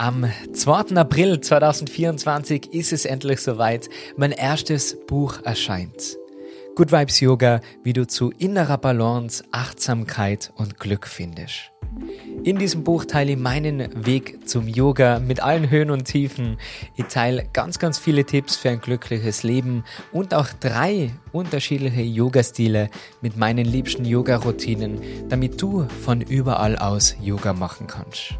Am 2. April 2024 ist es endlich soweit. Mein erstes Buch erscheint. Good Vibes Yoga, wie du zu innerer Balance, Achtsamkeit und Glück findest. In diesem Buch teile ich meinen Weg zum Yoga mit allen Höhen und Tiefen. Ich teile ganz, ganz viele Tipps für ein glückliches Leben und auch drei unterschiedliche Yoga-Stile mit meinen liebsten Yoga-Routinen, damit du von überall aus Yoga machen kannst.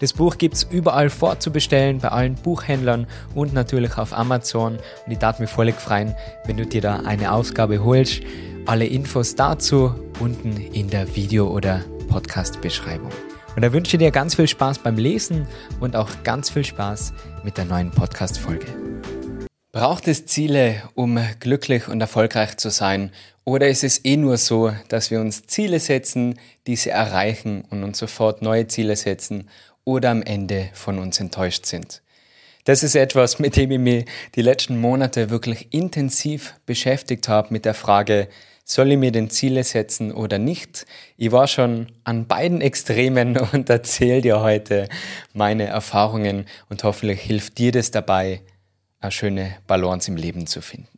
Das Buch gibt es überall vorzubestellen, bei allen Buchhändlern und natürlich auf Amazon. Und ich darf mich völlig freuen, wenn du dir da eine Ausgabe holst. Alle Infos dazu unten in der Video- oder Podcast-Beschreibung. Und da wünsche ich dir ganz viel Spaß beim Lesen und auch ganz viel Spaß mit der neuen Podcast-Folge. Braucht es Ziele, um glücklich und erfolgreich zu sein? Oder ist es eh nur so, dass wir uns Ziele setzen, diese erreichen und uns sofort neue Ziele setzen oder am Ende von uns enttäuscht sind. Das ist etwas, mit dem ich mich die letzten Monate wirklich intensiv beschäftigt habe mit der Frage, soll ich mir denn Ziele setzen oder nicht? Ich war schon an beiden Extremen und erzähle dir heute meine Erfahrungen und hoffentlich hilft dir das dabei, eine schöne Balance im Leben zu finden.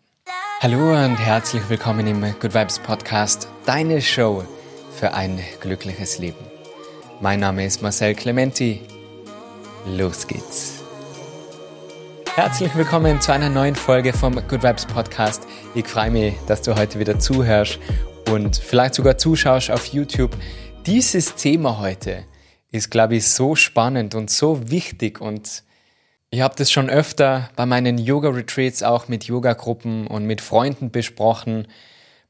Hallo und herzlich willkommen im Good Vibes Podcast, deine Show für ein glückliches Leben. Mein Name ist Marcel Clementi. Los geht's. Herzlich willkommen zu einer neuen Folge vom Good Vibes Podcast. Ich freue mich, dass du heute wieder zuhörst und vielleicht sogar zuschaust auf YouTube. Dieses Thema heute ist, glaube ich, so spannend und so wichtig und ich habe das schon öfter bei meinen Yoga-Retreats auch mit Yoga-Gruppen und mit Freunden besprochen.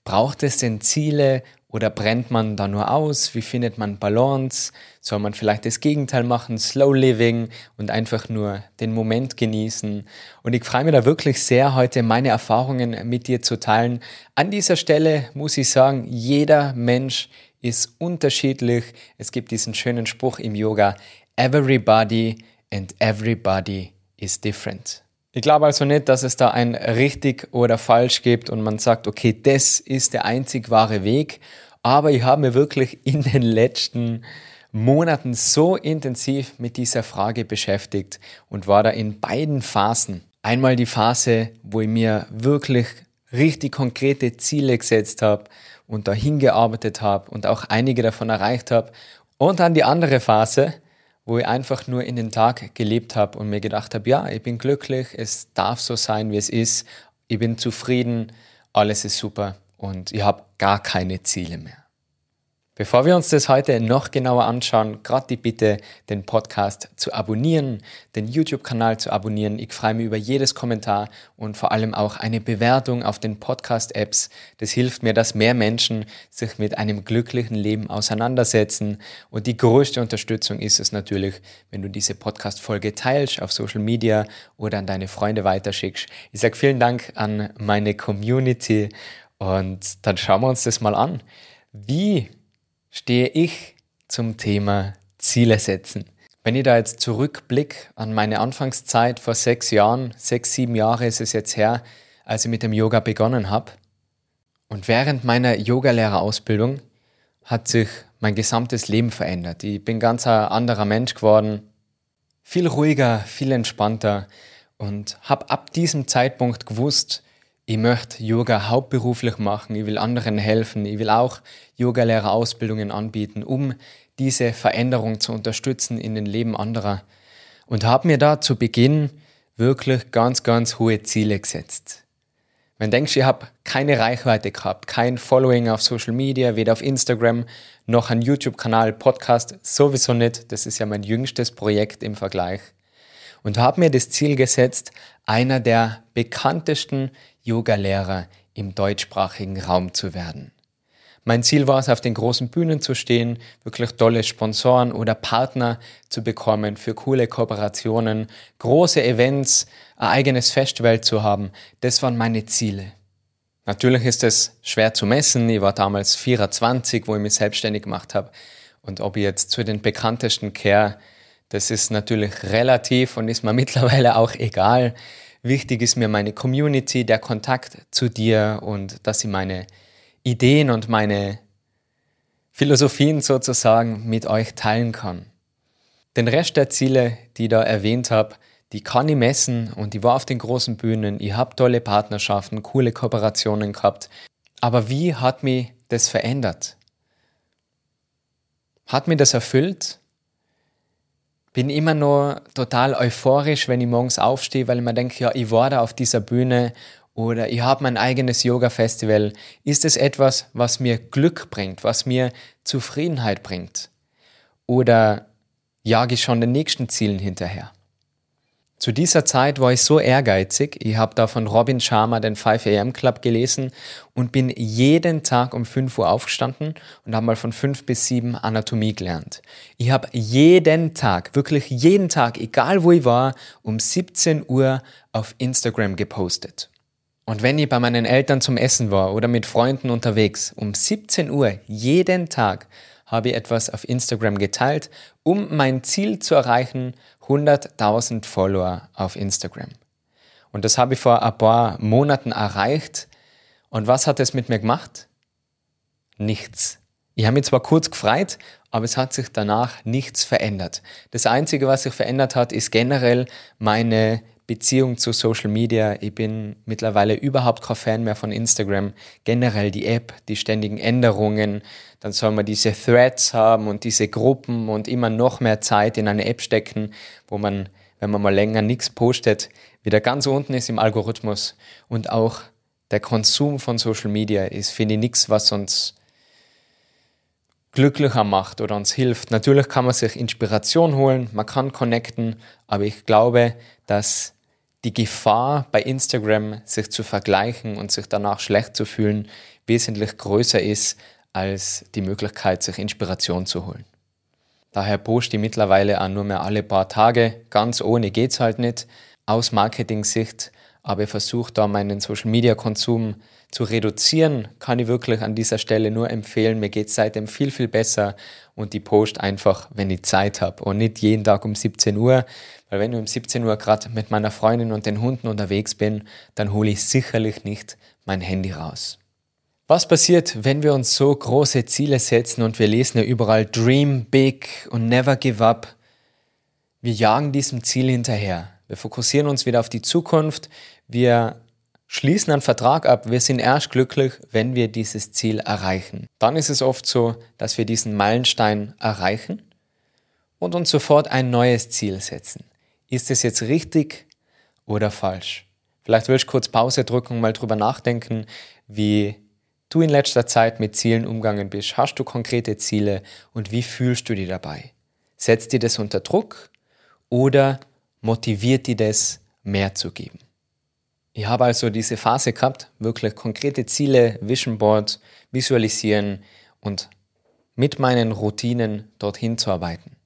Braucht es denn Ziele oder brennt man da nur aus? Wie findet man Balance? Soll man vielleicht das Gegenteil machen, Slow Living und einfach nur den Moment genießen? Und ich freue mich da wirklich sehr, heute meine Erfahrungen mit dir zu teilen. An dieser Stelle muss ich sagen, jeder Mensch ist unterschiedlich. Es gibt diesen schönen Spruch im Yoga, everybody and everybody is different. Ich glaube also nicht, dass es da ein richtig oder falsch gibt und man sagt, okay, das ist der einzig wahre Weg. Aber ich habe mir wirklich in den letzten Monaten so intensiv mit dieser Frage beschäftigt und war da in beiden Phasen. Einmal die Phase, wo ich mir wirklich richtig konkrete Ziele gesetzt habe und dahin gearbeitet habe und auch einige davon erreicht habe. Und dann die andere Phase, wo ich einfach nur in den Tag gelebt habe und mir gedacht habe, ja, ich bin glücklich, es darf so sein, wie es ist, ich bin zufrieden, alles ist super und ich habe gar keine Ziele mehr. Bevor wir uns das heute noch genauer anschauen, gerade die Bitte, den Podcast zu abonnieren, den YouTube-Kanal zu abonnieren. Ich freue mich über jedes Kommentar und vor allem auch eine Bewertung auf den Podcast-Apps. Das hilft mir, dass mehr Menschen sich mit einem glücklichen Leben auseinandersetzen. Und die größte Unterstützung ist es natürlich, wenn du diese Podcast-Folge teilst auf Social Media oder an deine Freunde weiterschickst. Ich sage vielen Dank an meine Community und dann schauen wir uns das mal an. Wie stehe ich zum Thema Ziele setzen. Wenn ich da jetzt zurückblicke an meine Anfangszeit vor sechs Jahren, sechs, sieben Jahre ist es jetzt her, als ich mit dem Yoga begonnen habe. Und während meiner Yogalehrerausbildung hat sich mein gesamtes Leben verändert. Ich bin ganz ein anderer Mensch geworden, viel ruhiger, viel entspannter und habe ab diesem Zeitpunkt gewusst, ich möchte Yoga hauptberuflich machen, ich will anderen helfen, ich will auch Yogalehrerausbildungen anbieten, um diese Veränderung zu unterstützen in den Leben anderer. Und habe mir da zu Beginn wirklich ganz, ganz hohe Ziele gesetzt. Wenn du denkst, ich habe keine Reichweite gehabt, kein Following auf Social Media, weder auf Instagram noch ein YouTube-Kanal, Podcast, sowieso nicht. Das ist ja mein jüngstes Projekt im Vergleich. Und habe mir das Ziel gesetzt, einer der bekanntesten Yogalehrer im deutschsprachigen Raum zu werden. Mein Ziel war es, auf den großen Bühnen zu stehen, wirklich tolle Sponsoren oder Partner zu bekommen für coole Kooperationen, große Events, ein eigenes Festival zu haben. Das waren meine Ziele. Natürlich ist es schwer zu messen. Ich war damals 24, wo ich mich selbstständig gemacht habe. Und ob ich jetzt zu den bekanntesten kehre, das ist natürlich relativ und ist mir mittlerweile auch egal. Wichtig ist mir meine Community, der Kontakt zu dir und dass ich meine Ideen und meine Philosophien sozusagen mit euch teilen kann. Den Rest der Ziele, die ich da erwähnt habe, die kann ich messen und ich war auf den großen Bühnen, ich habe tolle Partnerschaften, coole Kooperationen gehabt. Aber wie hat mich das verändert? Hat mir das erfüllt? Bin immer nur total euphorisch, wenn ich morgens aufstehe, weil ich mir denke, ja, ich war da auf dieser Bühne oder ich habe mein eigenes Yoga-Festival. Ist es etwas, was mir Glück bringt, was mir Zufriedenheit bringt? Oder jage ich schon den nächsten Zielen hinterher? Zu dieser Zeit war ich so ehrgeizig, ich habe da von Robin Sharma den 5am Club gelesen und bin jeden Tag um 5 Uhr aufgestanden und habe mal von 5 bis 7 Anatomie gelernt. Ich habe jeden Tag, wirklich jeden Tag, egal wo ich war, um 17 Uhr auf Instagram gepostet. Und wenn ich bei meinen Eltern zum Essen war oder mit Freunden unterwegs, um 17 Uhr jeden Tag habe ich etwas auf Instagram geteilt, um mein Ziel zu erreichen, 100.000 Follower auf Instagram. Und das habe ich vor ein paar Monaten erreicht. Und was hat es mit mir gemacht? Nichts. Ich habe mich zwar kurz gefreut, aber es hat sich danach nichts verändert. Das Einzige, was sich verändert hat, ist generell meine Beziehung zu Social Media. Ich bin mittlerweile überhaupt kein Fan mehr von Instagram. Generell die App, die ständigen Änderungen. Dann soll man diese Threads haben und diese Gruppen und immer noch mehr Zeit in eine App stecken, wo man, wenn man mal länger nichts postet, wieder ganz unten ist im Algorithmus. Und auch der Konsum von Social Media ist, finde ich, nichts, was uns glücklicher macht oder uns hilft. Natürlich kann man sich Inspiration holen, man kann connecten, aber ich glaube, dass die Gefahr bei Instagram, sich zu vergleichen und sich danach schlecht zu fühlen, wesentlich größer ist, als die Möglichkeit, sich Inspiration zu holen. Daher poste ich mittlerweile auch nur mehr alle paar Tage. Ganz ohne geht's halt nicht. Aus Marketing-Sicht aber ich versuche da meinen Social-Media-Konsum zu reduzieren, kann ich wirklich an dieser Stelle nur empfehlen. Mir geht es seitdem viel, viel besser und die post einfach, wenn ich Zeit habe und nicht jeden Tag um 17 Uhr, weil wenn ich um 17 Uhr gerade mit meiner Freundin und den Hunden unterwegs bin, dann hole ich sicherlich nicht mein Handy raus. Was passiert, wenn wir uns so große Ziele setzen und wir lesen ja überall Dream big und never give up? Wir jagen diesem Ziel hinterher. Wir fokussieren uns wieder auf die Zukunft. Wir schließen einen Vertrag ab. Wir sind erst glücklich, wenn wir dieses Ziel erreichen. Dann ist es oft so, dass wir diesen Meilenstein erreichen und uns sofort ein neues Ziel setzen. Ist es jetzt richtig oder falsch? Vielleicht willst du kurz Pause drücken und mal drüber nachdenken, wie du in letzter Zeit mit Zielen umgegangen bist. Hast du konkrete Ziele und wie fühlst du dich dabei? Setzt dir das unter Druck oder motiviert die das, mehr zu geben. Ich habe also diese Phase gehabt, wirklich konkrete Ziele, Vision Board, visualisieren und mit meinen Routinen dorthin zu arbeiten.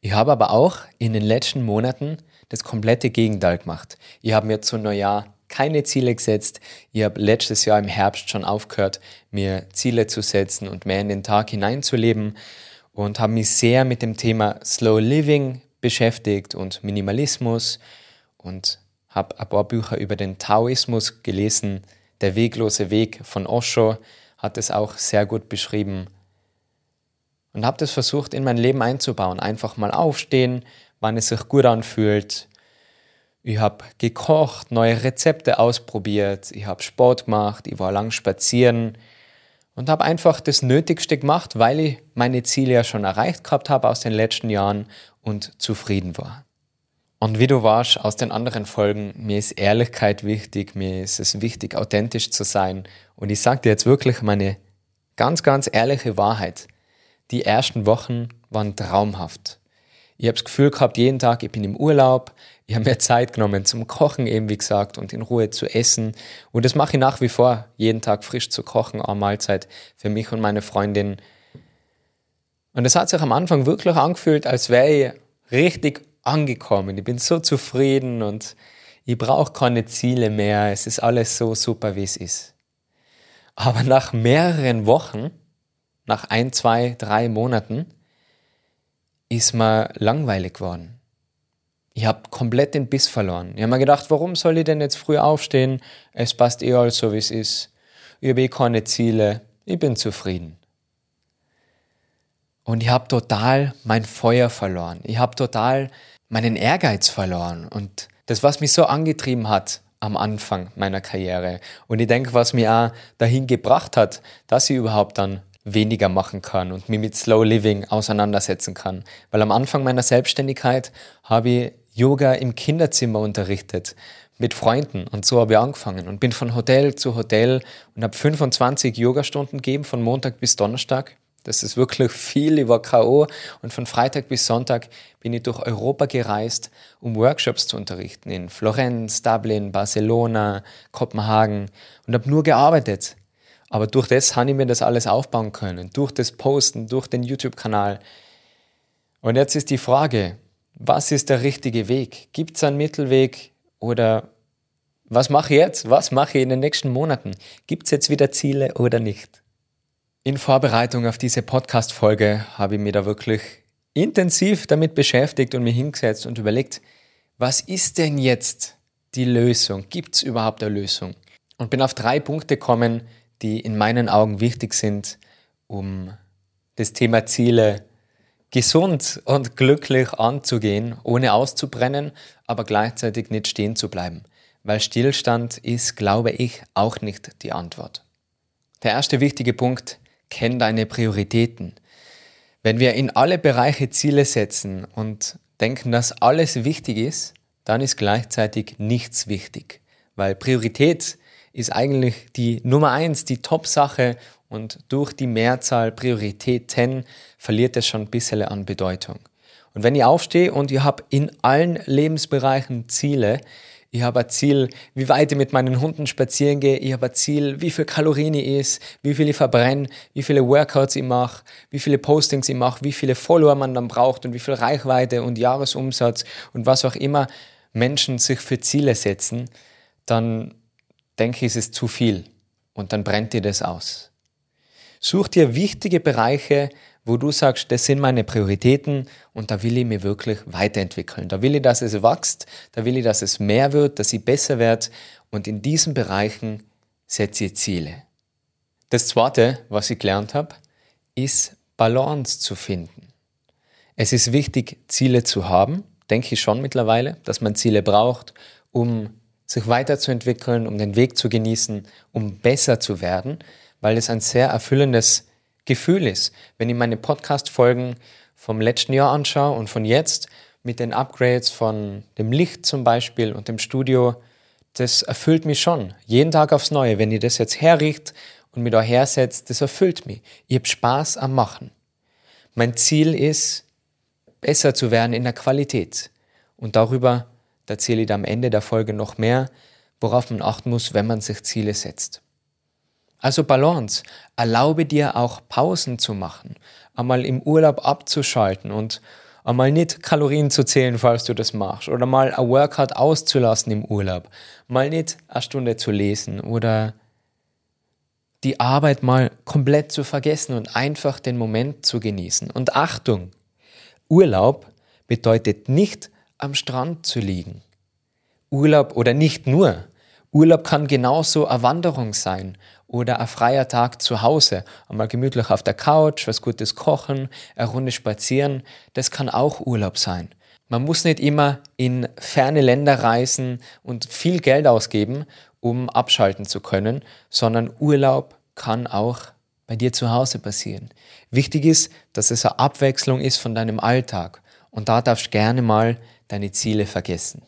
Ich habe aber auch in den letzten Monaten das komplette Gegenteil gemacht. Ich habe mir zu Neujahr keine Ziele gesetzt. Ich habe letztes Jahr im Herbst schon aufgehört, mir Ziele zu setzen und mehr in den Tag hineinzuleben und habe mich sehr mit dem Thema Slow Living beschäftigt und Minimalismus und habe ein paar Bücher über den Taoismus gelesen. Der weglose Weg von Osho hat es auch sehr gut beschrieben und habe das versucht in mein Leben einzubauen. Einfach mal aufstehen, wann es sich gut anfühlt. Ich habe gekocht, neue Rezepte ausprobiert, ich habe Sport gemacht, ich war lang spazieren und habe einfach das Nötigste gemacht, weil ich meine Ziele ja schon erreicht gehabt habe aus den letzten Jahren und zufrieden war. Und wie du warst aus den anderen Folgen, mir ist Ehrlichkeit wichtig, mir ist es wichtig, authentisch zu sein. Und ich sage dir jetzt wirklich meine ganz, ganz ehrliche Wahrheit. Die ersten Wochen waren traumhaft. Ich habe das Gefühl gehabt, jeden Tag, ich bin im Urlaub, ich habe mir Zeit genommen zum Kochen, eben wie gesagt, und in Ruhe zu essen. Und das mache ich nach wie vor, jeden Tag frisch zu kochen, eine Mahlzeit für mich und meine Freundin. Und es hat sich am Anfang wirklich angefühlt, als wäre ich richtig angekommen. Ich bin so zufrieden und ich brauche keine Ziele mehr. Es ist alles so super, wie es ist. Aber nach mehreren Wochen, nach ein, zwei, drei Monaten, ist mir langweilig geworden. Ich habe komplett den Biss verloren. Ich habe mir gedacht, warum soll ich denn jetzt früh aufstehen? Es passt eh alles so, wie es ist. Ich habe eh keine Ziele. Ich bin zufrieden. und ich habe total mein Feuer verloren. Ich habe total meinen Ehrgeiz verloren und das, was mich so angetrieben hat am Anfang meiner Karriere und ich denke, was mich auch dahin gebracht hat, dass ich überhaupt dann weniger machen kann und mich mit Slow Living auseinandersetzen kann. Weil am Anfang meiner Selbstständigkeit habe ich Yoga im Kinderzimmer unterrichtet mit Freunden und so habe ich angefangen und bin von Hotel zu Hotel und habe 25 Yogastunden gegeben von Montag bis Donnerstag. Das ist wirklich viel, ich war K.O. und von Freitag bis Sonntag bin ich durch Europa gereist, um Workshops zu unterrichten in Florenz, Dublin, Barcelona, Kopenhagen und habe nur gearbeitet. Aber durch das habe ich mir das alles aufbauen können, durch das Posten, durch den YouTube-Kanal. Und jetzt ist die Frage, was ist der richtige Weg? Gibt es einen Mittelweg oder was mache ich jetzt? Was mache ich in den nächsten Monaten? Gibt es jetzt wieder Ziele oder nicht? In Vorbereitung auf diese Podcast-Folge habe ich mich da wirklich intensiv damit beschäftigt und mich hingesetzt und überlegt, was ist denn jetzt die Lösung? Gibt es überhaupt eine Lösung? Und bin auf drei Punkte gekommen, die in meinen Augen wichtig sind, um das Thema Ziele gesund und glücklich anzugehen, ohne auszubrennen, aber gleichzeitig nicht stehen zu bleiben. Weil Stillstand ist, glaube ich, auch nicht die Antwort. Der erste wichtige Punkt, kenn deine Prioritäten. Wenn wir in alle Bereiche Ziele setzen und denken, dass alles wichtig ist, dann ist gleichzeitig nichts wichtig. Weil Priorität ist eigentlich die Nummer eins, die Top-Sache und durch die Mehrzahl Prioritäten verliert es schon ein bisschen an Bedeutung. Und wenn ich aufstehe und ich habe in allen Lebensbereichen Ziele, ich habe ein Ziel, wie weit ich mit meinen Hunden spazieren gehe. Ich habe ein Ziel, wie viel Kalorien ich esse, wie viel ich verbrenne, wie viele Workouts ich mache, wie viele Postings ich mache, wie viele Follower man dann braucht und wie viel Reichweite und Jahresumsatz und was auch immer Menschen sich für Ziele setzen, dann denke ich, ist es zu viel und dann brennt dir das aus. Such dir wichtige Bereiche, wo du sagst, das sind meine Prioritäten und da will ich mich wirklich weiterentwickeln. Da will ich, dass es wächst, da will ich, dass es mehr wird, dass ich besser werde und in diesen Bereichen setze ich Ziele. Das Zweite, was ich gelernt habe, ist Balance zu finden. Es ist wichtig, Ziele zu haben, denke ich schon mittlerweile, dass man Ziele braucht, um sich weiterzuentwickeln, um den Weg zu genießen, um besser zu werden, weil es ein sehr erfüllendes Gefühl ist. Wenn ich meine Podcast-Folgen vom letzten Jahr anschaue und von jetzt mit den Upgrades von dem Licht zum Beispiel und dem Studio, das erfüllt mich schon. Jeden Tag aufs Neue. Wenn ihr das jetzt herricht und mich da hersetzt, das erfüllt mich. Ich habe Spaß am Machen. Mein Ziel ist, besser zu werden in der Qualität. Und darüber da erzähle ich am Ende der Folge noch mehr, worauf man achten muss, wenn man sich Ziele setzt. Also Balance. Erlaube dir auch Pausen zu machen, einmal im Urlaub abzuschalten und einmal nicht Kalorien zu zählen, falls du das machst, oder mal ein Workout auszulassen im Urlaub, mal nicht eine Stunde zu lesen oder die Arbeit mal komplett zu vergessen und einfach den Moment zu genießen. Und Achtung, Urlaub bedeutet nicht am Strand zu liegen. Urlaub oder nicht nur. Urlaub kann genauso eine Wanderung sein oder ein freier Tag zu Hause, einmal gemütlich auf der Couch, was Gutes kochen, eine Runde spazieren, das kann auch Urlaub sein. Man muss nicht immer in ferne Länder reisen und viel Geld ausgeben, um abschalten zu können, sondern Urlaub kann auch bei dir zu Hause passieren. Wichtig ist, dass es eine Abwechslung ist von deinem Alltag und da darfst du gerne mal deine Ziele vergessen.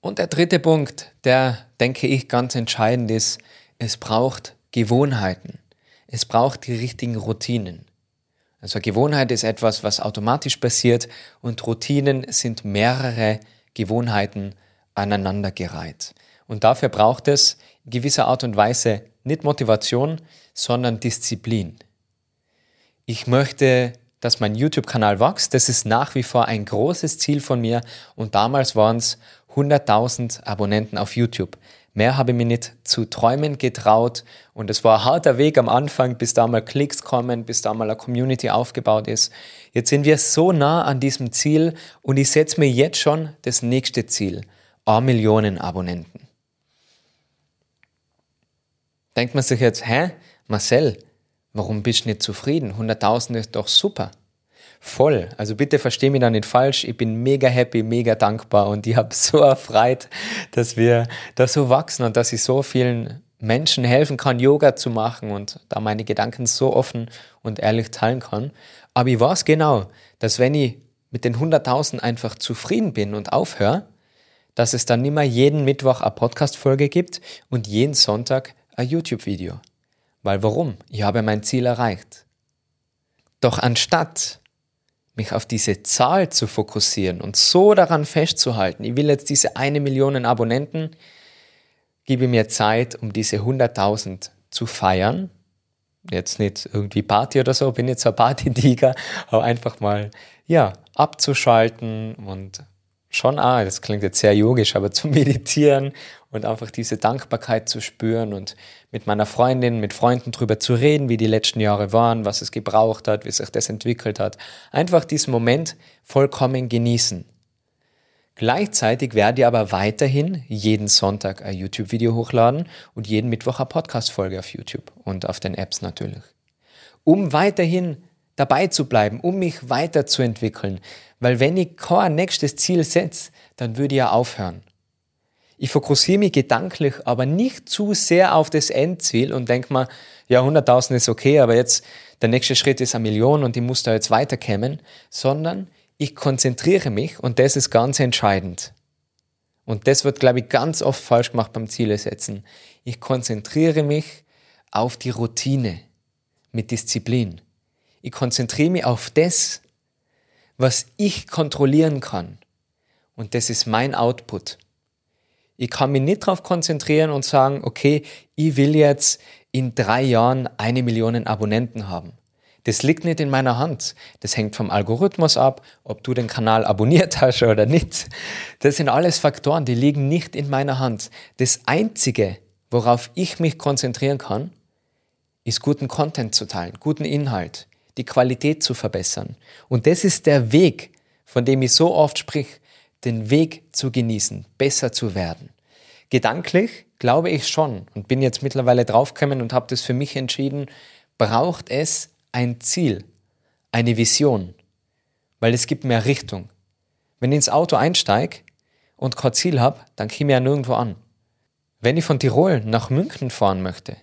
Und der dritte Punkt, der, denke ich, ganz entscheidend ist, es braucht Gewohnheiten. Es braucht die richtigen Routinen. Also Gewohnheit ist etwas, was automatisch passiert und Routinen sind mehrere Gewohnheiten aneinandergereiht. Und dafür braucht es in gewisser Art und Weise nicht Motivation, sondern Disziplin. Ich möchte dass mein YouTube-Kanal wächst. Das ist nach wie vor ein großes Ziel von mir und damals waren es 100.000 Abonnenten auf YouTube. Mehr habe ich mir nicht zu träumen getraut und es war ein harter Weg am Anfang, bis da mal Klicks kommen, bis da mal eine Community aufgebaut ist. Jetzt sind wir so nah an diesem Ziel und ich setze mir jetzt schon das nächste Ziel. A Millionen Abonnenten. Denkt man sich jetzt, hä, Marcel, Warum bist du nicht zufrieden? 100.000 ist doch super. voll. Also bitte versteh mich da nicht falsch. Ich bin mega happy, mega dankbar und ich habe so erfreut, dass wir da so wachsen und dass ich so vielen Menschen helfen kann, Yoga zu machen und da meine Gedanken so offen und ehrlich teilen kann. Aber ich weiß genau, dass wenn ich mit den 100.000 einfach zufrieden bin und aufhöre, dass es dann immer jeden Mittwoch eine Podcast-Folge gibt und jeden Sonntag ein YouTube-Video. Weil warum? Ich habe mein Ziel erreicht. Doch anstatt mich auf diese Zahl zu fokussieren und so daran festzuhalten, ich will jetzt diese eine Million Abonnenten, gebe mir Zeit, um diese 100.000 zu feiern. Jetzt nicht irgendwie Party oder so, bin jetzt ein Party-Tiger, aber einfach mal, ja, abzuschalten und schon, ah, das klingt jetzt sehr yogisch, aber zu meditieren und einfach diese Dankbarkeit zu spüren und mit meiner Freundin, mit Freunden drüber zu reden, wie die letzten Jahre waren, was es gebraucht hat, wie sich das entwickelt hat. Einfach diesen Moment vollkommen genießen. Gleichzeitig werde ich aber weiterhin jeden Sonntag ein YouTube-Video hochladen und jeden Mittwoch eine Podcast-Folge auf YouTube und auf den Apps natürlich. Um weiterhin dabei zu bleiben, um mich weiterzuentwickeln. Weil wenn ich kein nächstes Ziel setze, dann würde ich ja aufhören. Ich fokussiere mich gedanklich aber nicht zu sehr auf das Endziel und denke mir, ja, 100.000 ist okay, aber jetzt der nächste Schritt ist eine Million und ich muss da jetzt weiterkommen, sondern ich konzentriere mich und das ist ganz entscheidend. Und das wird, glaube ich, ganz oft falsch gemacht beim Ziele setzen. Ich konzentriere mich auf die Routine mit Disziplin. Ich konzentriere mich auf das, was ich kontrollieren kann. Und das ist mein Output. Ich kann mich nicht darauf konzentrieren und sagen, okay, ich will jetzt in drei Jahren eine Million Abonnenten haben. Das liegt nicht in meiner Hand. Das hängt vom Algorithmus ab, ob du den Kanal abonniert hast oder nicht. Das sind alles Faktoren, die liegen nicht in meiner Hand. Das Einzige, worauf ich mich konzentrieren kann, ist guten Content zu teilen, guten Inhalt die Qualität zu verbessern. Und das ist der Weg, von dem ich so oft sprich, den Weg zu genießen, besser zu werden. Gedanklich glaube ich schon und bin jetzt mittlerweile draufgekommen und habe das für mich entschieden, braucht es ein Ziel, eine Vision, weil es gibt mehr Richtung. Wenn ich ins Auto einsteige und kein Ziel habe, dann komme ich ja nirgendwo an. Wenn ich von Tirol nach München fahren möchte,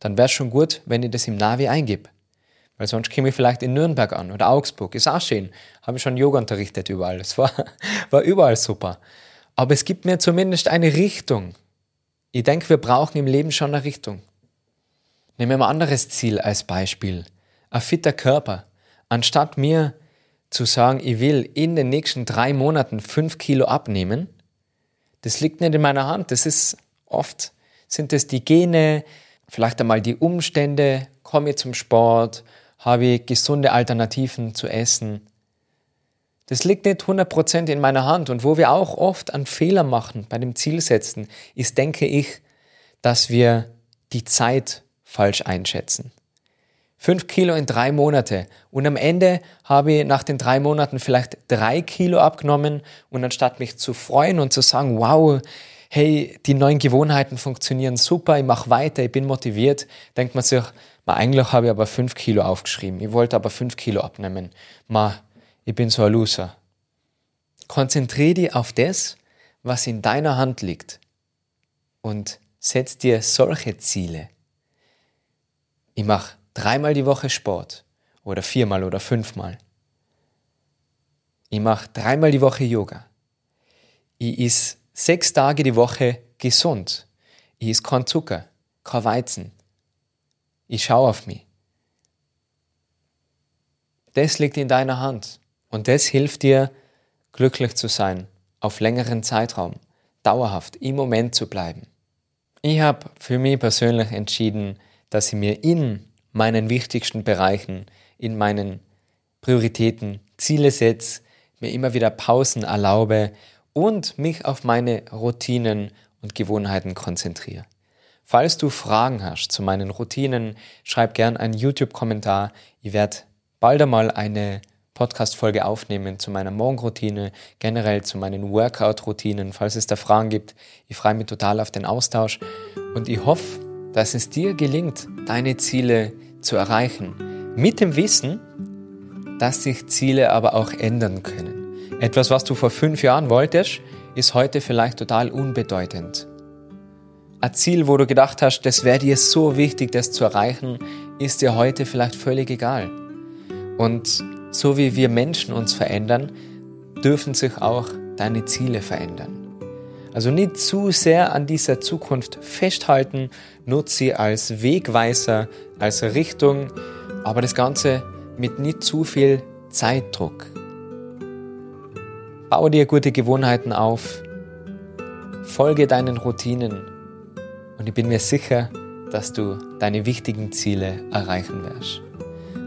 dann wäre es schon gut, wenn ich das im Navi eingebe. Weil sonst käme ich vielleicht in Nürnberg an oder Augsburg. Ist auch schön. Habe ich schon Yoga unterrichtet überall. Es war, war überall super. Aber es gibt mir zumindest eine Richtung. Ich denke, wir brauchen im Leben schon eine Richtung. Nehmen wir ein anderes Ziel als Beispiel. Ein fitter Körper. Anstatt mir zu sagen, ich will in den nächsten drei Monaten fünf Kilo abnehmen, das liegt nicht in meiner Hand. Das ist oft, sind es die Gene, vielleicht einmal die Umstände, komme ich zum Sport, habe ich gesunde Alternativen zu essen. Das liegt nicht 100% in meiner Hand. Und wo wir auch oft einen Fehler machen bei dem Zielsetzen, ist, denke ich, dass wir die Zeit falsch einschätzen. Fünf Kilo in drei Monate. Und am Ende habe ich nach den drei Monaten vielleicht drei Kilo abgenommen. Und anstatt mich zu freuen und zu sagen, wow, hey, die neuen Gewohnheiten funktionieren super, ich mache weiter, ich bin motiviert, denkt man sich, Ma, eigentlich habe ich aber fünf Kilo aufgeschrieben. Ich wollte aber fünf Kilo abnehmen. Ma, ich bin so ein Loser. Konzentriere dich auf das, was in deiner Hand liegt. Und setz dir solche Ziele. Ich mache dreimal die Woche Sport. Oder viermal oder fünfmal. Ich mache dreimal die Woche Yoga. Ich is sechs Tage die Woche gesund. Ich is kein Zucker, kein Weizen, ich schaue auf mich. Das liegt in deiner Hand und das hilft dir, glücklich zu sein, auf längeren Zeitraum, dauerhaft im Moment zu bleiben. Ich habe für mich persönlich entschieden, dass ich mir in meinen wichtigsten Bereichen, in meinen Prioritäten Ziele setze, mir immer wieder Pausen erlaube und mich auf meine Routinen und Gewohnheiten konzentriere. Falls du Fragen hast zu meinen Routinen, schreib gern einen YouTube-Kommentar. Ich werde bald einmal eine Podcast-Folge aufnehmen zu meiner Morgenroutine, generell zu meinen Workout-Routinen, falls es da Fragen gibt. Ich freue mich total auf den Austausch und ich hoffe, dass es dir gelingt, deine Ziele zu erreichen. Mit dem Wissen, dass sich Ziele aber auch ändern können. Etwas, was du vor fünf Jahren wolltest, ist heute vielleicht total unbedeutend. Ein Ziel, wo du gedacht hast, das wäre dir so wichtig, das zu erreichen, ist dir heute vielleicht völlig egal. Und so wie wir Menschen uns verändern, dürfen sich auch deine Ziele verändern. Also nicht zu sehr an dieser Zukunft festhalten, nutze sie als Wegweiser, als Richtung, aber das Ganze mit nicht zu viel Zeitdruck. Baue dir gute Gewohnheiten auf, folge deinen Routinen und ich bin mir sicher, dass du deine wichtigen Ziele erreichen wirst.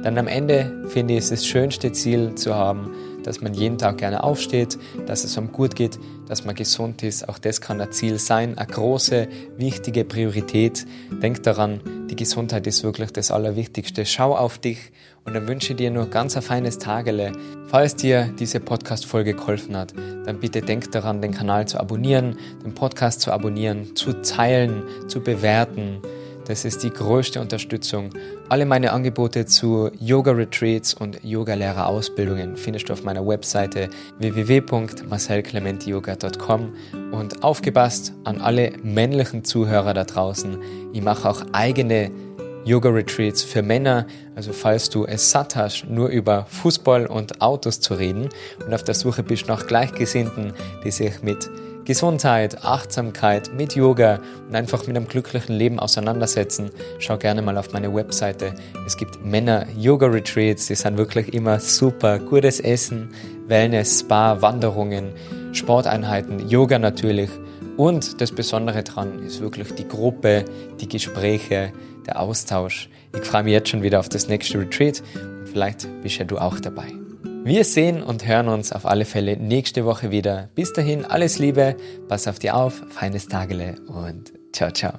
Dann am Ende finde ich es das schönste Ziel zu haben, dass man jeden Tag gerne aufsteht, dass es einem gut geht, dass man gesund ist. Auch das kann ein Ziel sein, eine große, wichtige Priorität. Denk daran, die Gesundheit ist wirklich das Allerwichtigste. Schau auf dich und dann wünsche dir nur ganz ein feines Tagele. Falls dir diese Podcast-Folge geholfen hat, dann bitte denk daran, den Kanal zu abonnieren, den Podcast zu abonnieren, zu teilen, zu bewerten. Das ist die größte Unterstützung. Alle meine Angebote zu Yoga-Retreats und Yoga-Lehrerausbildungen findest du auf meiner Webseite www.marcelclementiyoga.com und aufgepasst an alle männlichen Zuhörer da draußen. Ich mache auch eigene Yoga-Retreats für Männer. Also falls du es satt hast, nur über Fußball und Autos zu reden und auf der Suche bist nach Gleichgesinnten, die sich mit Gesundheit, Achtsamkeit, mit Yoga und einfach mit einem glücklichen Leben auseinandersetzen, schau gerne mal auf meine Webseite. Es gibt Männer-Yoga-Retreats, die sind wirklich immer super. Gutes Essen, Wellness, Spa, Wanderungen, Sporteinheiten, Yoga natürlich. Und das Besondere daran ist wirklich die Gruppe, die Gespräche, der Austausch. Ich freue mich jetzt schon wieder auf das nächste Retreat und vielleicht bist ja du auch dabei. Wir sehen und hören uns auf alle Fälle nächste Woche wieder. Bis dahin alles Liebe, pass auf dich auf, feines Tagele und ciao, ciao.